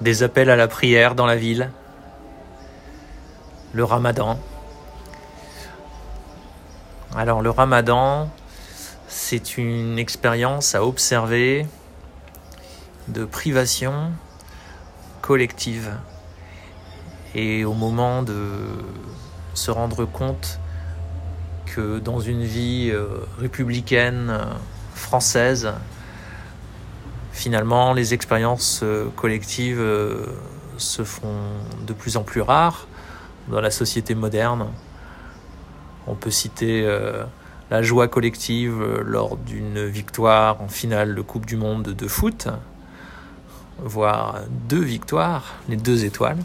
des appels à la prière dans la ville, le ramadan. Alors le ramadan, c'est une expérience à observer de privation collective. Et au moment de se rendre compte que dans une vie euh, républicaine euh, française, finalement, les expériences euh, collectives se font de plus en plus rares dans la société moderne. On peut citer la joie collective lors d'une victoire en finale de Coupe du Monde de foot, voire deux victoires, les deux étoiles.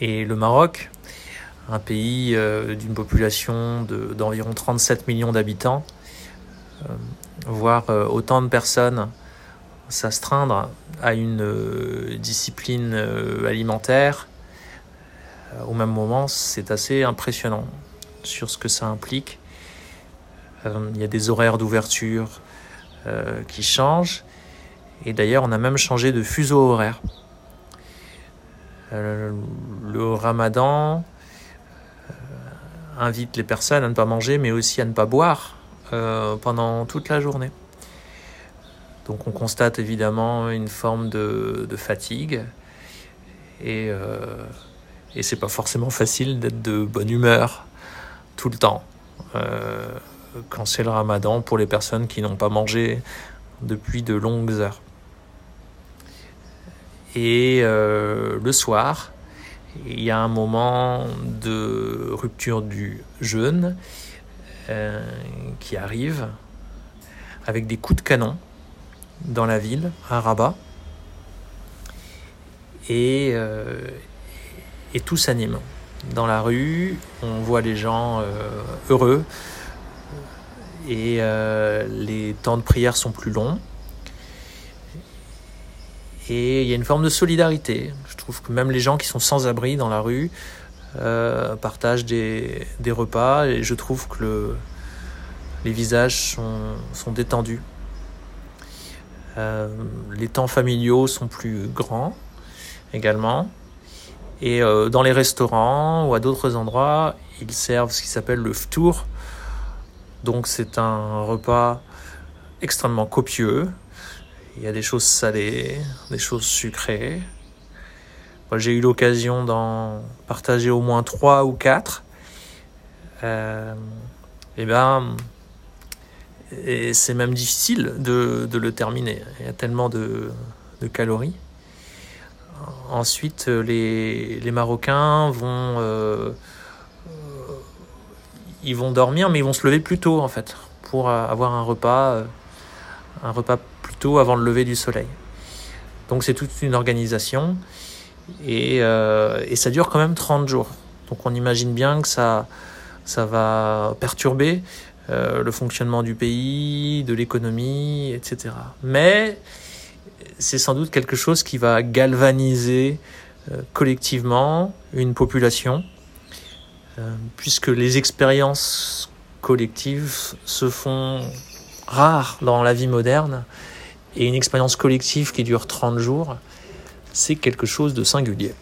Et le Maroc, un pays euh, d'une population d'environ 37 millions d'habitants, euh, voir euh, autant de personnes s'astreindre à une discipline alimentaire au même moment, c'est assez impressionnant sur ce que ça implique. il y a des horaires d'ouverture qui changent. Et d'ailleurs, on a même changé de fuseau horaire. Euh, le ramadan euh, invite les personnes à ne pas manger, mais aussi à ne pas boire euh, pendant toute la journée. Donc on constate évidemment une forme de, fatigue et, et c'est pas forcément facile d'être de bonne humeur tout le temps quand c'est le ramadan pour les personnes qui n'ont pas mangé depuis de longues heures. Et euh, le soir, il y a un moment de rupture du jeûne euh, qui arrive avec des coups de canon dans la ville, à Rabat. Et, euh, tout s'anime. Dans la rue, on voit les gens heureux et les temps de prière sont plus longs. Et il y a une forme de solidarité. Je trouve que même les gens qui sont sans abri dans la rue euh, partagent des, repas et je trouve que le, les visages sont, sont détendus. Euh, les temps familiaux sont plus grands également. Et euh, dans les restaurants ou à d'autres endroits, ils servent ce qui s'appelle le ftour. Donc c'est un repas extrêmement copieux il y a des choses salées, des choses sucrées. J'ai eu l'occasion d'en partager au moins trois ou quatre. Euh, et ben, c'est même difficile de, le terminer. Il y a tellement de, calories. Ensuite, les, Marocains vont, euh, ils vont dormir, mais ils vont se lever plus tôt en fait pour avoir un repas, un repas avant le lever du soleil. Donc c'est toute une organisation et, euh, et, ça dure quand même 30 jours. Donc on imagine bien que ça, ça va perturber euh, le fonctionnement du pays, de l'économie, etc. Mais c'est sans doute quelque chose qui va galvaniser euh, collectivement une population, puisque les expériences collectives se font rares dans la vie moderne et une expérience collective qui dure 30 jours, c'est quelque chose de singulier.